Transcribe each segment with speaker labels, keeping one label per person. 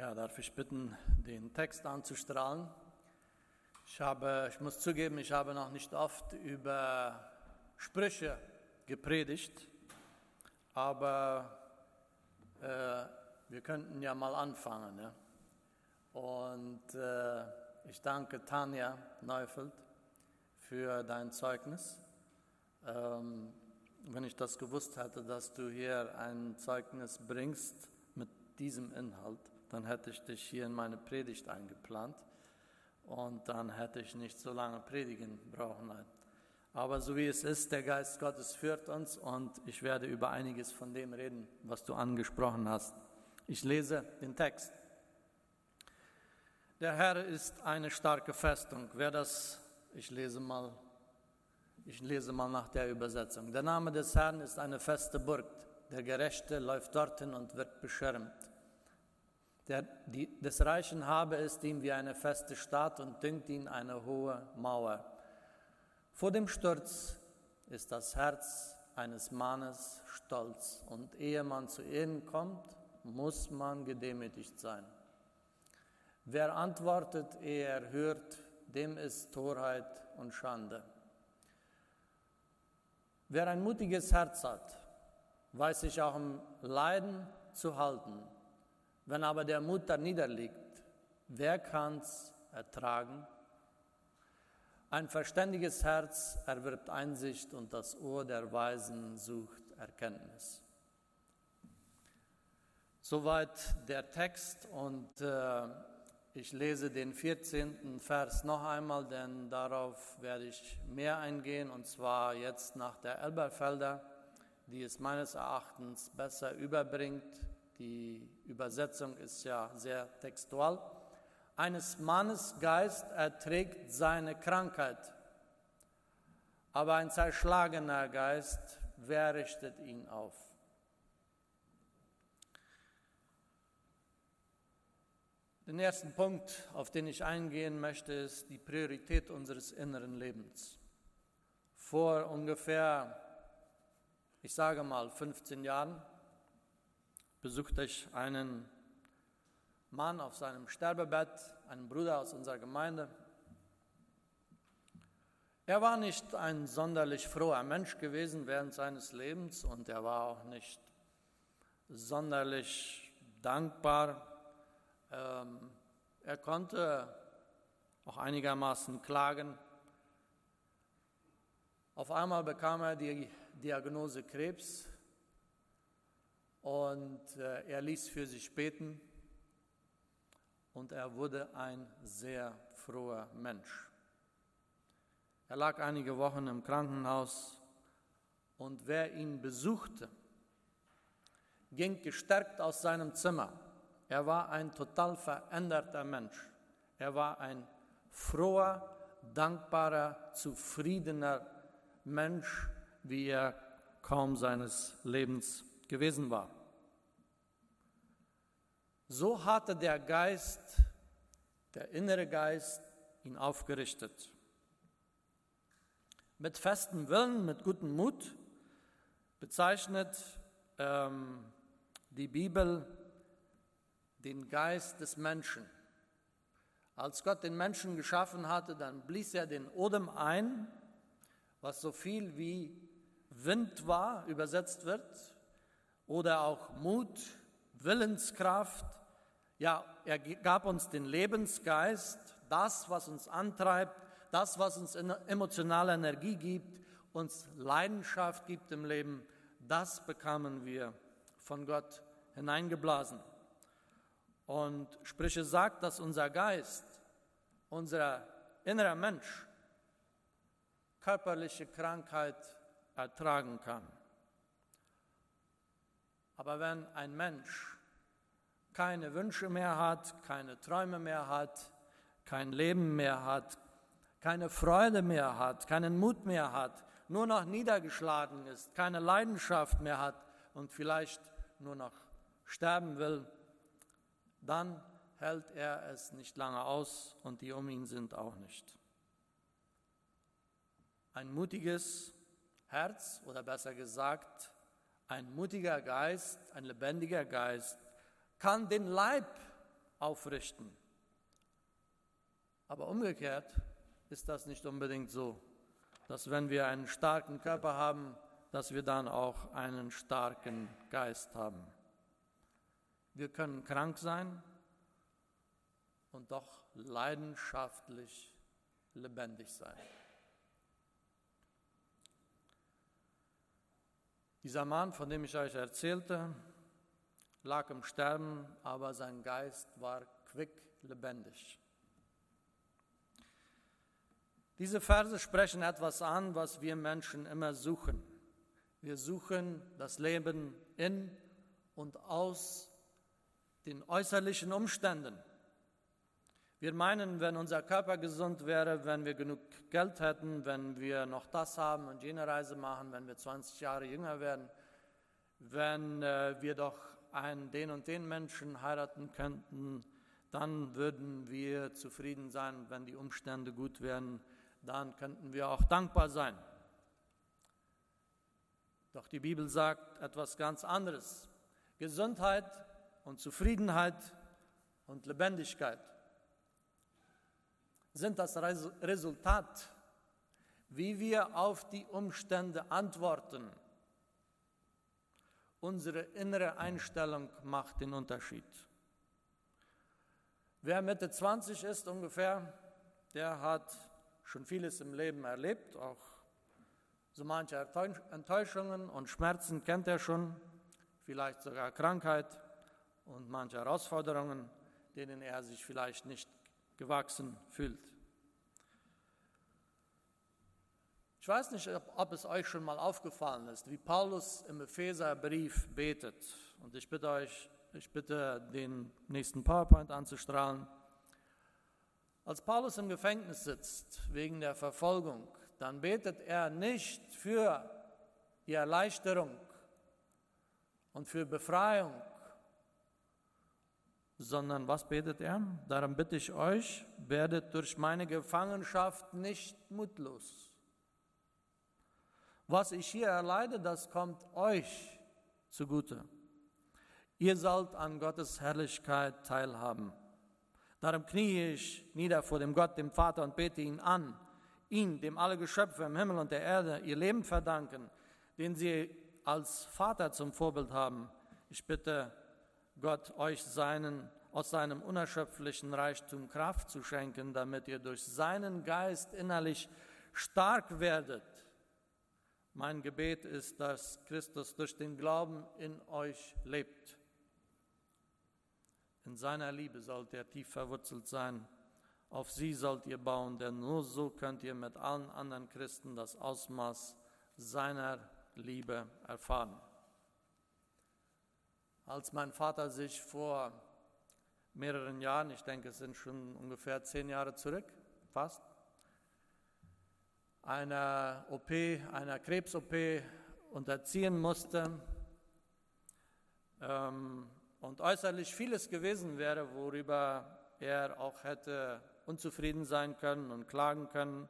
Speaker 1: Ja, darf ich bitten, den Text anzustrahlen? Ich, habe, ich muss zugeben, ich habe noch nicht oft über Sprüche gepredigt, aber äh, wir könnten ja mal anfangen. Ne? Und äh, ich danke Tanja Neufeld für dein Zeugnis. Ähm, wenn ich das gewusst hätte, dass du hier ein Zeugnis bringst mit diesem Inhalt, dann hätte ich dich hier in meine Predigt eingeplant und dann hätte ich nicht so lange predigen brauchen. Aber so wie es ist, der Geist Gottes führt uns und ich werde über einiges von dem reden, was du angesprochen hast. Ich lese den Text. Der Herr ist eine starke Festung. Wer das, ich lese mal, ich lese mal nach der Übersetzung. Der Name des Herrn ist eine feste Burg. Der Gerechte läuft dorthin und wird beschirmt. Der, die, des Reichen Habe ist ihm wie eine feste Stadt und dünkt ihn eine hohe Mauer. Vor dem Sturz ist das Herz eines Mannes stolz und ehe man zu ihnen kommt, muss man gedemütigt sein. Wer antwortet, ehe er hört, dem ist Torheit und Schande. Wer ein mutiges Herz hat, weiß sich auch im Leiden zu halten. Wenn aber der Mut da niederliegt, wer kann's ertragen? Ein verständiges Herz erwirbt Einsicht und das Ohr der Weisen sucht Erkenntnis. Soweit der Text und äh, ich lese den 14. Vers noch einmal, denn darauf werde ich mehr eingehen und zwar jetzt nach der Elberfelder, die es meines Erachtens besser überbringt die Übersetzung ist ja sehr textual. Eines Mannes Geist erträgt seine Krankheit, aber ein zerschlagener Geist, wer richtet ihn auf? Den ersten Punkt, auf den ich eingehen möchte, ist die Priorität unseres inneren Lebens. Vor ungefähr, ich sage mal, 15 Jahren besuchte ich einen Mann auf seinem Sterbebett, einen Bruder aus unserer Gemeinde. Er war nicht ein sonderlich froher Mensch gewesen während seines Lebens und er war auch nicht sonderlich dankbar. Ähm, er konnte auch einigermaßen klagen. Auf einmal bekam er die Diagnose Krebs und äh, er ließ für sich beten und er wurde ein sehr froher Mensch. Er lag einige Wochen im Krankenhaus und wer ihn besuchte, ging gestärkt aus seinem Zimmer. Er war ein total veränderter Mensch. Er war ein froher, dankbarer, zufriedener Mensch, wie er kaum seines Lebens gewesen war. So hatte der Geist, der innere Geist, ihn aufgerichtet. Mit festem Willen, mit gutem Mut bezeichnet ähm, die Bibel den Geist des Menschen. Als Gott den Menschen geschaffen hatte, dann blies er den Odem ein, was so viel wie Wind war, übersetzt wird, oder auch Mut, Willenskraft. Ja, er gab uns den Lebensgeist, das, was uns antreibt, das, was uns emotionale Energie gibt, uns Leidenschaft gibt im Leben, das bekamen wir von Gott hineingeblasen. Und Sprüche sagt, dass unser Geist, unser innerer Mensch körperliche Krankheit ertragen kann. Aber wenn ein Mensch keine Wünsche mehr hat, keine Träume mehr hat, kein Leben mehr hat, keine Freude mehr hat, keinen Mut mehr hat, nur noch niedergeschlagen ist, keine Leidenschaft mehr hat und vielleicht nur noch sterben will, dann hält er es nicht lange aus und die um ihn sind auch nicht. Ein mutiges Herz oder besser gesagt ein mutiger Geist, ein lebendiger Geist kann den Leib aufrichten. Aber umgekehrt ist das nicht unbedingt so, dass wenn wir einen starken Körper haben, dass wir dann auch einen starken Geist haben. Wir können krank sein und doch leidenschaftlich lebendig sein. Dieser Mann, von dem ich euch erzählte, lag im Sterben, aber sein Geist war quick lebendig. Diese Verse sprechen etwas an, was wir Menschen immer suchen. Wir suchen das Leben in und aus den äußerlichen Umständen. Wir meinen, wenn unser Körper gesund wäre, wenn wir genug Geld hätten, wenn wir noch das haben und jene Reise machen, wenn wir 20 Jahre jünger werden, wenn äh, wir doch einen den und den Menschen heiraten könnten, dann würden wir zufrieden sein, wenn die Umstände gut wären, dann könnten wir auch dankbar sein. Doch die Bibel sagt etwas ganz anderes. Gesundheit und Zufriedenheit und Lebendigkeit sind das Resultat, wie wir auf die Umstände antworten. Unsere innere Einstellung macht den Unterschied. Wer Mitte 20 ist ungefähr, der hat schon vieles im Leben erlebt, auch so manche Enttäuschungen und Schmerzen kennt er schon, vielleicht sogar Krankheit und manche Herausforderungen, denen er sich vielleicht nicht gewachsen fühlt. Ich weiß nicht, ob, es euch schon mal aufgefallen ist, wie Paulus im Epheserbrief betet. Und ich bitte euch, ich bitte den nächsten PowerPoint anzustrahlen. Als Paulus im Gefängnis sitzt wegen der Verfolgung, dann betet er nicht für die Erleichterung und für Befreiung sondern was betet er? Darum bitte ich euch, werdet durch meine Gefangenschaft nicht mutlos. Was ich hier erleide, das kommt euch zugute. Ihr sollt an Gottes Herrlichkeit teilhaben. Darum kniee ich nieder vor dem Gott, dem Vater, und bete ihn an, ihn, dem alle Geschöpfe im Himmel und der Erde ihr Leben verdanken, den sie als Vater zum Vorbild haben. Ich bitte Gott euch seinen, aus seinem unerschöpflichen Reichtum Kraft zu schenken, damit ihr durch seinen Geist innerlich stark werdet. Mein Gebet ist, dass Christus durch den Glauben in euch lebt. In seiner Liebe sollt ihr tief verwurzelt sein. Auf sie sollt ihr bauen, denn nur so könnt ihr mit allen anderen Christen das Ausmaß seiner Liebe erfahren. Als mein Vater sich vor mehreren Jahren, ich denke es sind schon ungefähr zehn Jahre zurück, fast, einer OP, einer Krebs-OP unterziehen musste ähm, und äußerlich vieles gewesen wäre, worüber er auch hätte unzufrieden sein können und klagen können,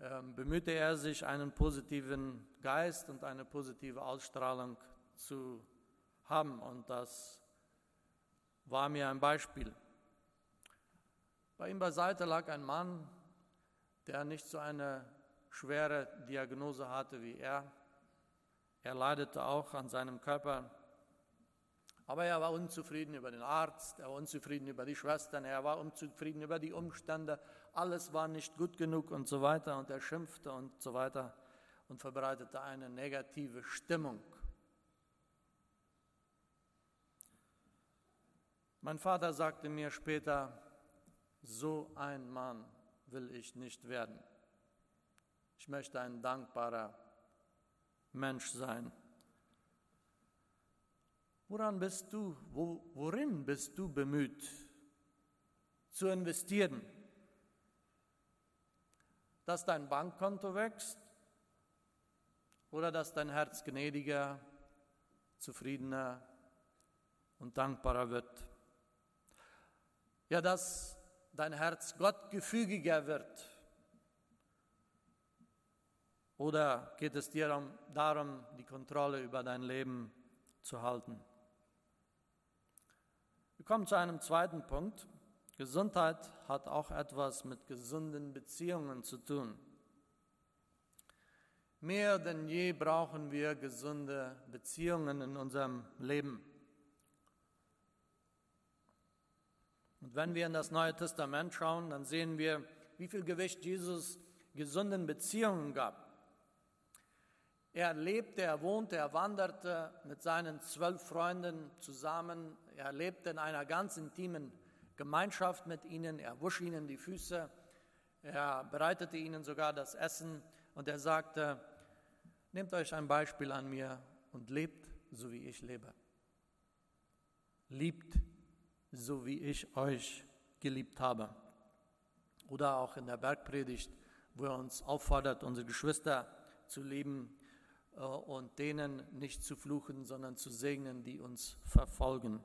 Speaker 1: ähm, bemühte er sich, einen positiven Geist und eine positive Ausstrahlung zu haben. Und das war mir ein Beispiel. Bei ihm beiseite lag ein Mann, der nicht so eine schwere Diagnose hatte wie er. Er leidete auch an seinem Körper. Aber er war unzufrieden über den Arzt, er war unzufrieden über die Schwestern, er war unzufrieden über die Umstände. Alles war nicht gut genug und so weiter. Und er schimpfte und so weiter und verbreitete eine negative Stimmung. Mein Vater sagte mir später, so ein Mann will ich nicht werden. Ich möchte ein dankbarer Mensch sein. Woran bist du, wo, worin bist du bemüht zu investieren? Dass dein Bankkonto wächst oder dass dein Herz gnädiger, zufriedener und dankbarer wird? Ja, dass dein Herz Gott gefügiger wird? Oder geht es dir darum, die Kontrolle über dein Leben zu halten? Wir komme zu einem zweiten Punkt. Gesundheit hat auch etwas mit gesunden Beziehungen zu tun. Mehr denn je brauchen wir gesunde Beziehungen in unserem Leben. Und wenn wir in das Neue Testament schauen, dann sehen wir, wie viel Gewicht Jesus gesunden Beziehungen gab. Er lebte, er wohnte, er wanderte mit seinen zwölf Freunden zusammen. Er lebte in einer ganz intimen Gemeinschaft mit ihnen. Er wusch ihnen die Füße. Er bereitete ihnen sogar das Essen. Und er sagte, nehmt euch ein Beispiel an mir und lebt, so wie ich lebe. Liebt, so wie ich euch geliebt habe. Oder auch in der Bergpredigt, wo er uns auffordert, unsere Geschwister zu lieben, äh, und denen nicht zu fluchen, sondern zu segnen, die uns verfolgen.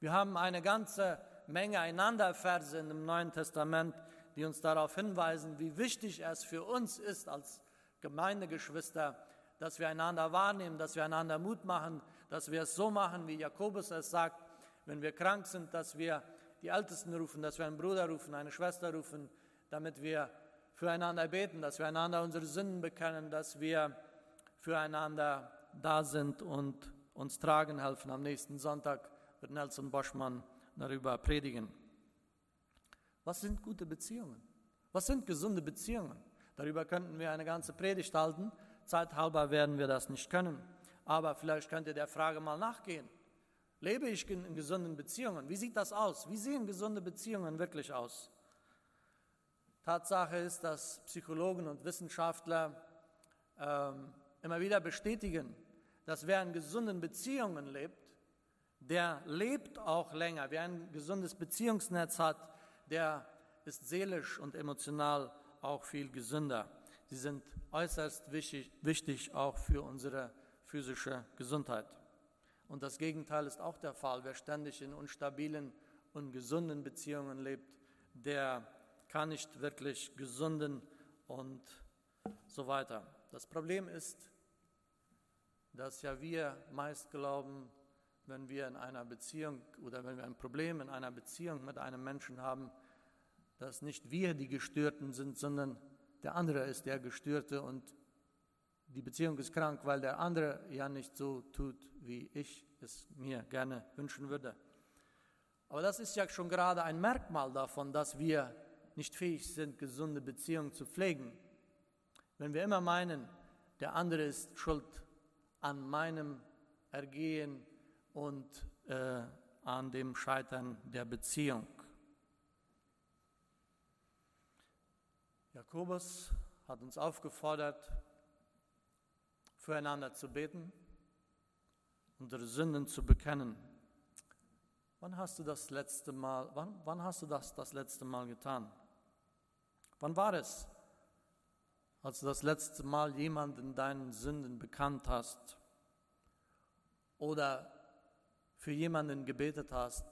Speaker 1: Wir haben eine ganze Menge Einanderverse im Neuen Testament, die uns darauf hinweisen, wie wichtig es für uns ist als Gemeindegeschwister, dass wir einander wahrnehmen, dass wir einander Mut machen, dass wir es so machen, wie Jakobus es sagt, wenn wir krank sind, dass wir die Ältesten rufen, dass wir einen Bruder rufen, eine Schwester rufen, damit wir füreinander beten, dass wir einander unsere Sünden bekennen, dass wir füreinander da sind und uns tragen helfen. Am nächsten Sonntag wird Nelson Boschmann darüber predigen. Was sind gute Beziehungen? Was sind gesunde Beziehungen? Darüber könnten wir eine ganze Predigt halten. Zeithalber werden wir das nicht können. Aber vielleicht könnt ihr der Frage mal nachgehen. Lebe ich in gesunden Beziehungen? Wie sieht das aus? Wie sehen gesunde Beziehungen wirklich aus? Tatsache ist, dass Psychologen und Wissenschaftler ähm, immer wieder bestätigen, dass wer in gesunden Beziehungen lebt, der lebt auch länger. Wer ein gesundes Beziehungsnetz hat, der ist seelisch und emotional auch viel gesünder. Sie sind äußerst wichtig, wichtig auch für unsere physische Gesundheit. Und das Gegenteil ist auch der Fall. Wer ständig in unstabilen und gesunden Beziehungen lebt, der kann nicht wirklich gesunden und so weiter. Das Problem ist, dass ja wir meist glauben, wenn wir in einer Beziehung oder wenn wir ein Problem in einer Beziehung mit einem Menschen haben, dass nicht wir die Gestörten sind, sondern der andere ist der Gestörte und die Beziehung ist krank, weil der andere ja nicht so tut, wie ich es mir gerne wünschen würde. Aber das ist ja schon gerade ein Merkmal davon, dass wir nicht fähig sind, gesunde Beziehungen zu pflegen. Wenn wir immer meinen, der andere ist schuld an meinem Ergehen und äh, an dem Scheitern der Beziehung. Jakobus hat uns aufgefordert, füreinander zu beten, unsere Sünden zu bekennen. Wann hast du das letzte Mal, wann, wann hast du das das letzte Mal getan? Wann war es? als du das letzte Mal jemanden deinen Sünden bekannt hast oder für jemanden gebetet hast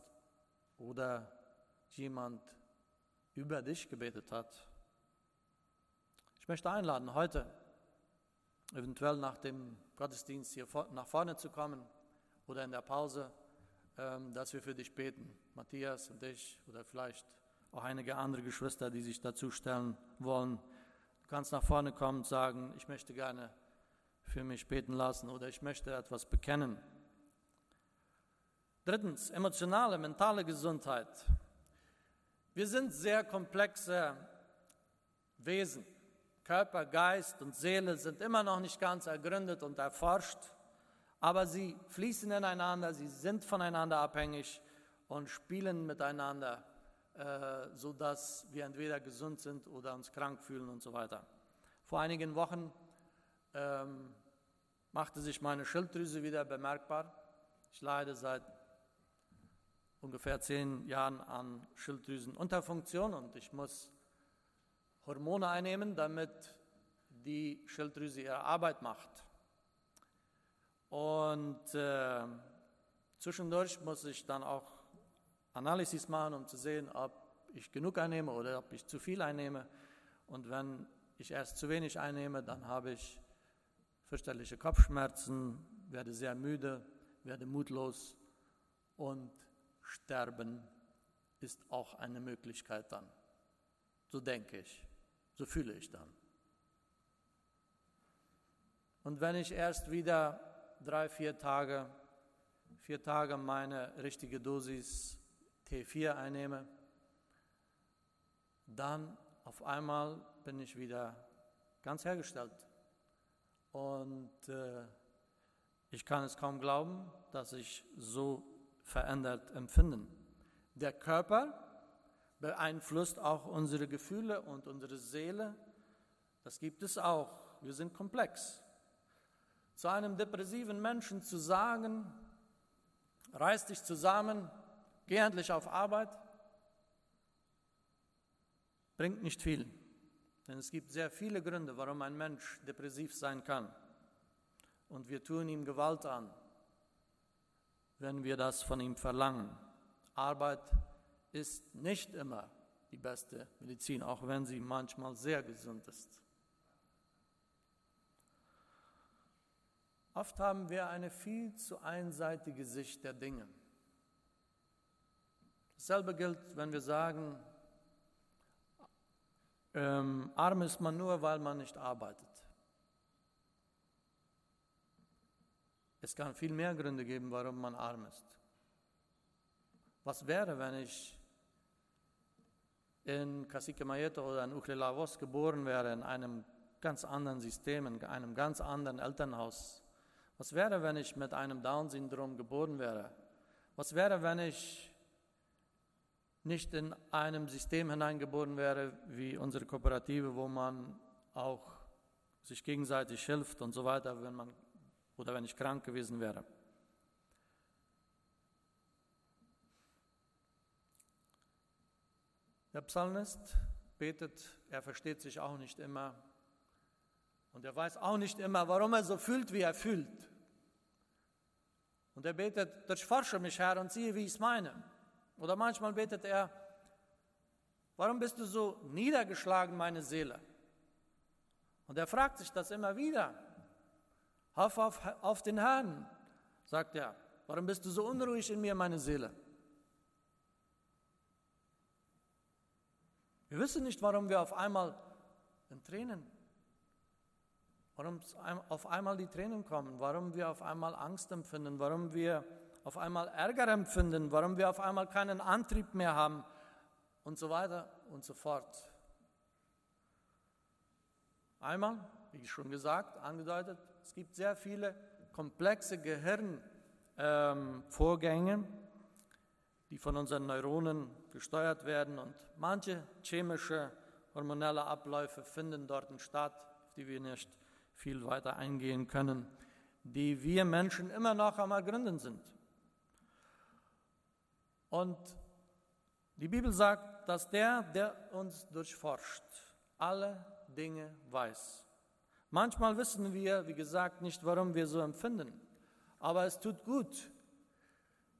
Speaker 1: oder jemand über dich gebetet hat. Ich möchte einladen, heute eventuell nach dem Gottesdienst hier nach vorne zu kommen oder in der Pause, ähm, dass wir für dich beten. Matthias und ich oder vielleicht auch einige andere Geschwister, die sich dazu stellen wollen kannst nach vorne kommen und sagen, ich möchte gerne für mich beten lassen oder ich möchte etwas bekennen. Drittens, emotionale, mentale Gesundheit. Wir sind sehr komplexe Wesen. Körper, Geist und Seele sind immer noch nicht ganz ergründet und erforscht, aber sie fließen ineinander, sie sind voneinander abhängig und spielen miteinander äh, sodass wir entweder gesund sind oder uns krank fühlen und so weiter. Vor einigen Wochen ähm, machte sich meine Schilddrüse wieder bemerkbar. Ich leide seit ungefähr zehn Jahren an Schilddrüsenunterfunktion und ich muss Hormone einnehmen, damit die Schilddrüse ihre Arbeit macht. Und äh, zwischendurch muss ich dann auch Analysis machen, um zu sehen, ob ich genug einnehme oder ob ich zu viel einnehme. Und wenn ich erst zu wenig einnehme, dann habe ich fürchterliche Kopfschmerzen, werde sehr müde, werde mutlos und sterben ist auch eine Möglichkeit dann. So denke ich, so fühle ich dann. Und wenn ich erst wieder drei, vier Tage, vier Tage meine richtige Dosis T4 einnehme, dann auf einmal bin ich wieder ganz hergestellt. Und äh, ich kann es kaum glauben, dass ich so verändert empfinden. Der Körper beeinflusst auch unsere Gefühle und unsere Seele. Das gibt es auch. Wir sind komplex. Zu einem depressiven Menschen zu sagen, reiß dich zusammen, geh endlich auf Arbeit, bringt nicht viel. Denn es gibt sehr viele Gründe, warum ein Mensch depressiv sein kann. Und wir tun ihm Gewalt an, wenn wir das von ihm verlangen. Arbeit ist nicht immer die beste Medizin, auch wenn sie manchmal sehr gesund ist. Oft haben wir eine viel zu einseitige Sicht der Dinge. Dasselbe gilt, wenn wir sagen, ähm, arm ist man nur, weil man nicht arbeitet. Es kann viel mehr Gründe geben, warum man arm ist. Was wäre, wenn ich in Cacique Mayeto oder in Uchlelavos geboren wäre, in einem ganz anderen System, in einem ganz anderen Elternhaus? Was wäre, wenn ich mit einem Down-Syndrom geboren wäre? Was wäre, wenn ich nicht in einem System hineingeboren wäre wie unsere Kooperative, wo man auch sich gegenseitig hilft und so weiter, wenn man oder wenn ich krank gewesen wäre? Der Psalmist betet, er versteht sich auch nicht immer und er weiß auch nicht immer, warum er so fühlt, wie er fühlt. Und er betet, durchforsche mich, Herr, und siehe, wie ich es meine. Oder manchmal betet er, warum bist du so niedergeschlagen, meine Seele? Und er fragt sich das immer wieder. Hoff auf, auf den Herrn, sagt er. Warum bist du so unruhig in mir, meine Seele? Wir wissen nicht, warum wir auf einmal in Tränen, warum auf einmal die Tränen kommen, warum wir auf einmal Angst empfinden, warum wir auf einmal Ärger empfinden, warum wir auf einmal keinen Antrieb mehr haben und so weiter und so fort. Einmal, wie schon gesagt, angedeutet, es gibt sehr viele komplexe Gehirnvorgänge, ähm, die von unseren Neuronen gesteuert werden und manche chemische, hormonelle Abläufe finden dort statt, auf die wir nicht viel weiter eingehen können, die wir Menschen immer noch am Ergründen sind. Und die Bibel sagt, dass der, der uns durchforscht, alle Dinge weiß. Manchmal wissen wir, wie gesagt, nicht, warum wir so empfinden, aber es tut gut,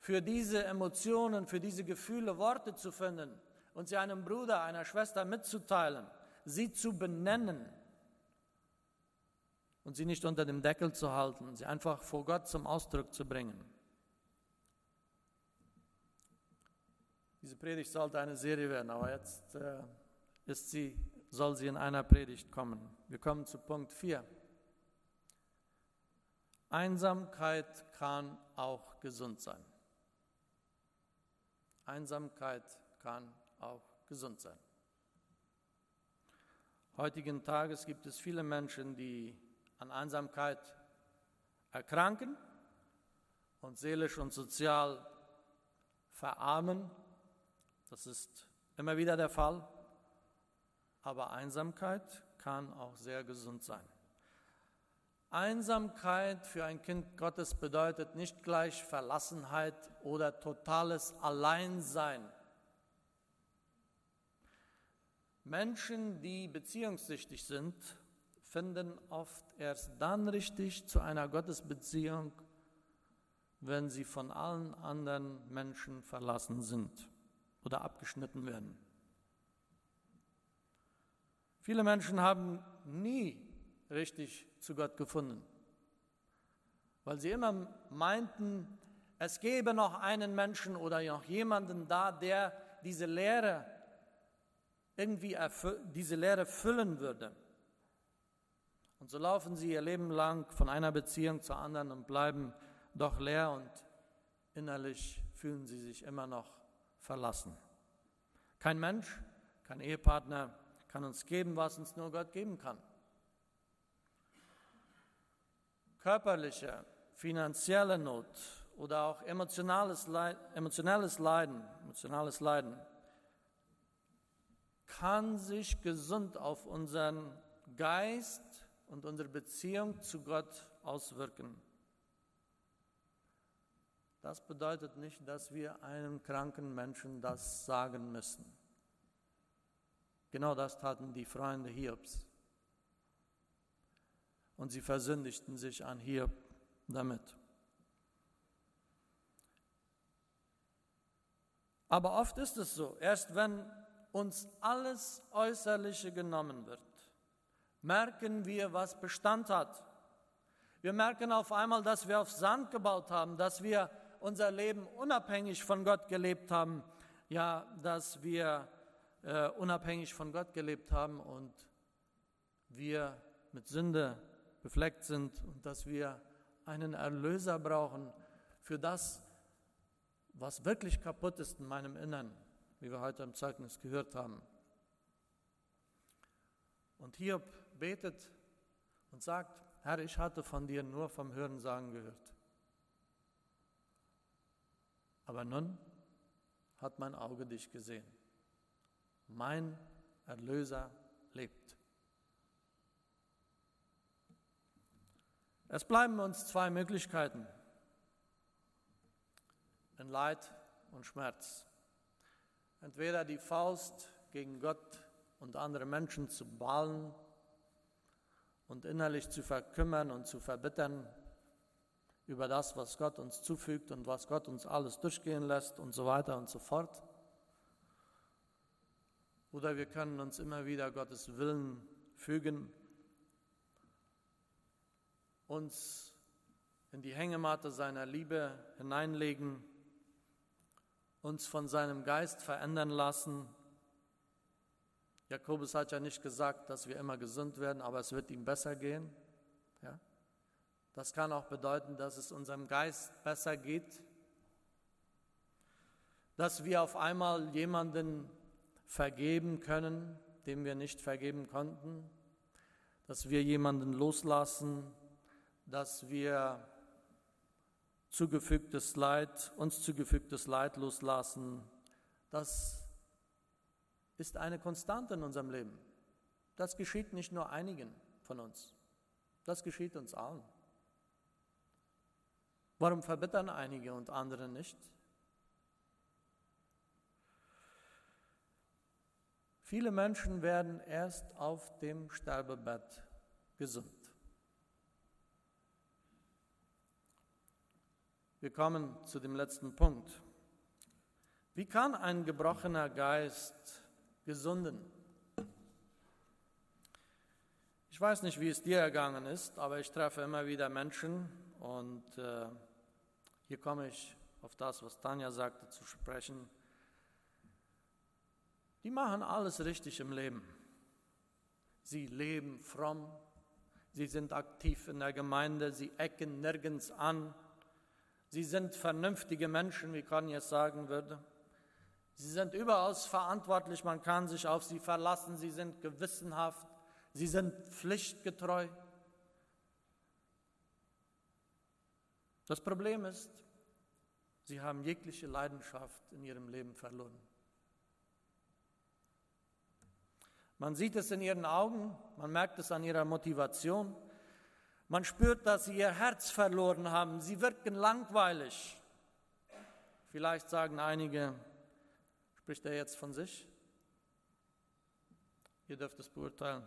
Speaker 1: für diese Emotionen, für diese Gefühle Worte zu finden und sie einem Bruder, einer Schwester mitzuteilen, sie zu benennen und sie nicht unter dem Deckel zu halten, sie einfach vor Gott zum Ausdruck zu bringen. Diese Predigt sollte eine Serie werden, aber jetzt äh, ist sie, soll sie in einer Predigt kommen. Wir kommen zu Punkt 4. Einsamkeit kann auch gesund sein. Einsamkeit kann auch gesund sein. Heutigen Tages gibt es viele Menschen, die an Einsamkeit erkranken und seelisch und sozial verarmen. Das ist immer wieder der Fall. Aber Einsamkeit kann auch sehr gesund sein. Einsamkeit für ein Kind Gottes bedeutet nicht gleich Verlassenheit oder totales Alleinsein. Menschen, die beziehungssüchtig sind, finden oft erst dann richtig zu einer Gottesbeziehung, wenn sie von allen anderen Menschen verlassen sind oder abgeschnitten werden. Viele Menschen haben nie richtig zu Gott gefunden, weil sie immer meinten, es gäbe noch einen Menschen oder noch jemanden da, der diese Lehre irgendwie diese Lehre füllen würde. Und so laufen sie ihr Leben lang von einer Beziehung zur anderen und bleiben doch leer und innerlich fühlen sie sich immer noch verlassen. Kein Mensch, kein Ehepartner kann uns geben, was uns nur Gott geben kann. Körperliche, finanzielle Not oder auch emotionales Leiden, emotionales Leiden, emotionales Leiden kann sich gesund auf unseren Geist und unsere Beziehung zu Gott auswirken. Das bedeutet nicht, dass wir einem kranken Menschen das sagen müssen. Genau das taten die Freunde Hiobs. Und sie versündigten sich an Hiob damit. Aber oft ist es so, erst wenn uns alles Äußerliche genommen wird, merken wir, was Bestand hat. Wir merken auf einmal, dass wir auf Sand gebaut haben, dass wir unser Leben unabhängig von Gott gelebt haben, ja, dass wir äh, unabhängig von Gott gelebt haben und wir mit Sünde befleckt sind und dass wir einen Erlöser brauchen für das, was wirklich kaputt ist in meinem Innern, wie wir heute im Zeugnis gehört haben. Und Hiob betet und sagt, Herr, ich hatte von dir nur vom Hörensagen gehört. Aber nun hat mein Auge dich gesehen. Mein Erlöser lebt. Es bleiben uns zwei Möglichkeiten in Leid und Schmerz. Entweder die Faust gegen Gott und andere Menschen zu ballen und innerlich zu verkümmern und zu verbittern über das, was Gott uns zufügt und was Gott uns alles durchgehen lässt und so weiter und so fort. Oder wir können uns immer wieder Gottes Willen fügen, uns in die Hängematte seiner Liebe hineinlegen, uns von seinem Geist verändern lassen. Jakobus hat ja nicht gesagt, dass wir immer gesund werden, aber es wird ihm besser gehen. Ja? Das kann auch bedeuten, dass es unserem Geist besser geht, dass wir auf einmal jemanden vergeben können, dem wir nicht vergeben konnten, dass wir jemanden loslassen, dass wir zugefügtes Leid, uns zugefügtes Leid loslassen. Das ist eine Konstante in unserem Leben. Das geschieht nicht nur einigen von uns, das geschieht uns allen. Warum verbittern einige und andere nicht? Viele Menschen werden erst auf dem Sterbebett gesund. Wir kommen zu dem letzten Punkt. Wie kann ein gebrochener Geist gesunden? Ich weiß nicht, wie es dir ergangen ist, aber ich treffe immer wieder Menschen und äh, hier komme ich auf das, was Tanja sagte, zu sprechen. Die machen alles richtig im Leben. Sie leben fromm, sie sind aktiv in der Gemeinde, sie ecken nirgends an, sie sind vernünftige Menschen, wie es sagen würde. Sie sind überaus verantwortlich, man kann sich auf sie verlassen, sie sind gewissenhaft, sie sind pflichtgetreu. Das Problem ist, Sie haben jegliche Leidenschaft in ihrem Leben verloren. Man sieht es in ihren Augen, man merkt es an ihrer Motivation. Man spürt, dass sie ihr Herz verloren haben. Sie wirken langweilig. Vielleicht sagen einige, spricht er jetzt von sich? Ihr dürft es beurteilen.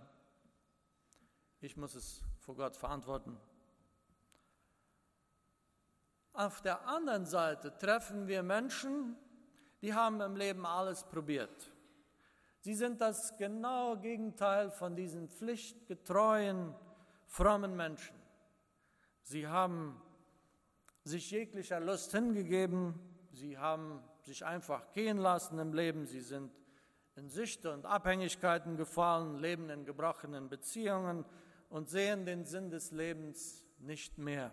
Speaker 1: Ich muss es vor Gott verantworten. Auf der anderen Seite treffen wir Menschen, die haben im Leben alles probiert. Sie sind das genaue Gegenteil von diesen pflichtgetreuen, frommen Menschen. Sie haben sich jeglicher Lust hingegeben, sie haben sich einfach gehen lassen im Leben, sie sind in Süchte und Abhängigkeiten gefallen, leben in gebrochenen Beziehungen und sehen den Sinn des Lebens nicht mehr.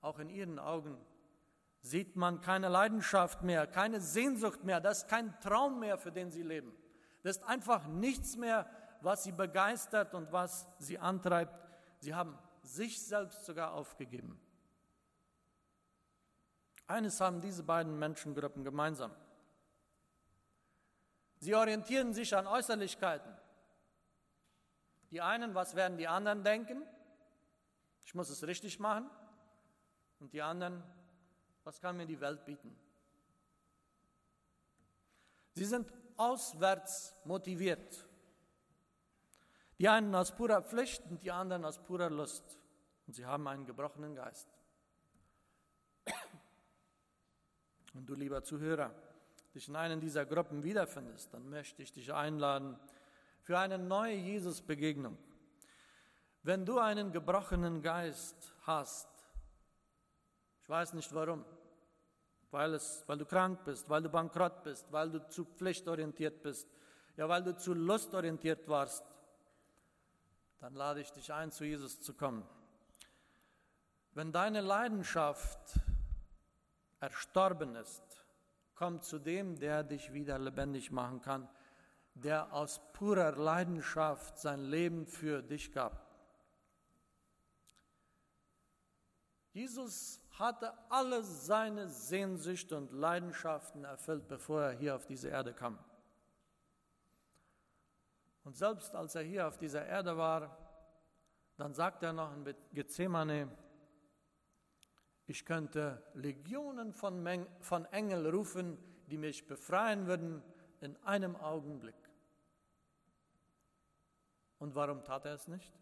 Speaker 1: Auch in ihren Augen sieht man keine Leidenschaft mehr, keine Sehnsucht mehr, das ist kein Traum mehr, für den sie leben. Das ist einfach nichts mehr, was sie begeistert und was sie antreibt. Sie haben sich selbst sogar aufgegeben. Eines haben diese beiden Menschengruppen gemeinsam. Sie orientieren sich an Äußerlichkeiten. Die einen, was werden die anderen denken? Ich muss es richtig machen. Und die anderen, was kann mir die Welt bieten? Sie sind auswärts motiviert. Die einen aus purer Pflicht und die anderen aus purer Lust. Und sie haben einen gebrochenen Geist. Und du, lieber Zuhörer, dich in einer dieser Gruppen wiederfindest, dann möchte ich dich einladen für eine neue Jesus-Begegnung. Wenn du einen gebrochenen Geist hast, ich weiß nicht warum, weil, es, weil du krank bist, weil du bankrott bist, weil du zu pflichtorientiert bist, ja, weil du zu lustorientiert warst, dann lade ich dich ein, zu Jesus zu kommen. Wenn deine Leidenschaft erstorben ist, komm zu dem, der dich wieder lebendig machen kann, der aus purer Leidenschaft sein Leben für dich gab. Jesus hatte alle seine Sehnsüchte und Leidenschaften erfüllt, bevor er hier auf diese Erde kam. Und selbst als er hier auf dieser Erde war, dann sagt er noch in Gethsemane, ich könnte Legionen von, Meng von Engeln rufen, die mich befreien würden in einem Augenblick. Und warum tat er es nicht?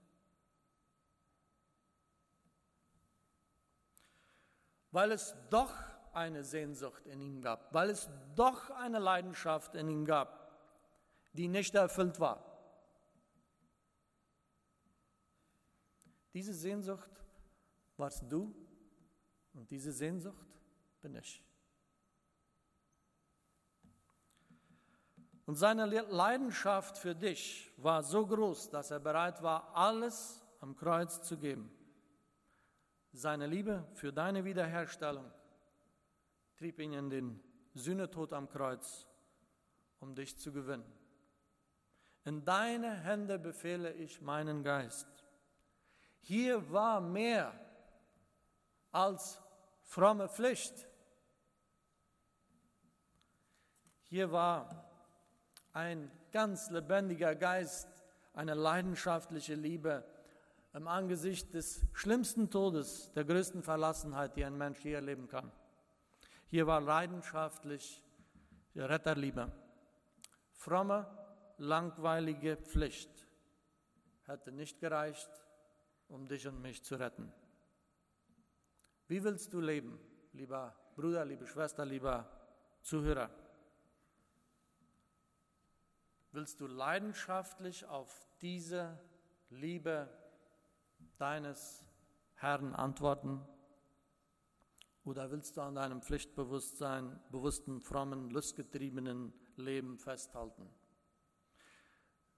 Speaker 1: Weil es doch eine Sehnsucht in ihm gab, weil es doch eine Leidenschaft in ihm gab, die nicht erfüllt war. Diese Sehnsucht warst du und diese Sehnsucht bin ich. Und seine Leidenschaft für dich war so groß, dass er bereit war, alles am Kreuz zu geben. Seine Liebe für deine Wiederherstellung trieb ihn in den Sühnetod am Kreuz, um dich zu gewinnen. In deine Hände befehle ich meinen Geist. Hier war mehr als fromme Pflicht. Hier war ein ganz lebendiger Geist, eine leidenschaftliche Liebe im Angesicht des schlimmsten Todes, der größten Verlassenheit, die ein Mensch je erleben kann. Hier war leidenschaftlich Retterliebe. Fromme, langweilige Pflicht hätte nicht gereicht, um dich und mich zu retten. Wie willst du leben, lieber Bruder, liebe Schwester, lieber Zuhörer? Willst du leidenschaftlich auf diese Liebe deines Herrn antworten? Oder willst du an deinem Pflichtbewusstsein, bewussten, frommen, lustgetriebenen Leben festhalten?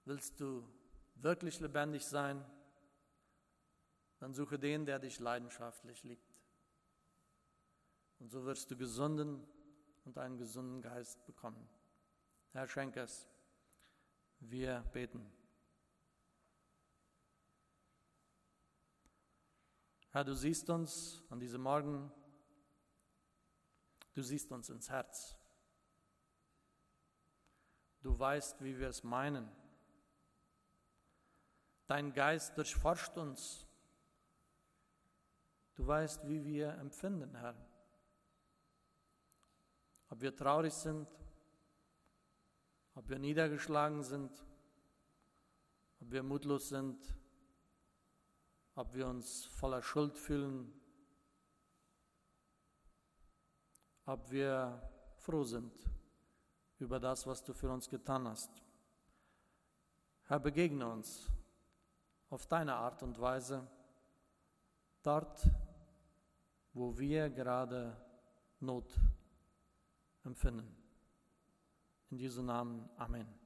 Speaker 1: Willst du wirklich lebendig sein? Dann suche den, der dich leidenschaftlich liebt. Und so wirst du gesunden und einen gesunden Geist bekommen. Herr, schenk es. Wir beten. Herr, du siehst uns an diesem Morgen, du siehst uns ins Herz. Du weißt, wie wir es meinen. Dein Geist durchforscht uns. Du weißt, wie wir empfinden, Herr ob wir traurig sind, ob wir niedergeschlagen sind, ob wir mutlos sind, ob wir uns voller Schuld fühlen, ob wir froh sind über das, was du für uns getan hast. Herr, begegne uns auf deine Art und Weise dort, wo wir gerade Not empfinden. In Jesu Namen, Amen.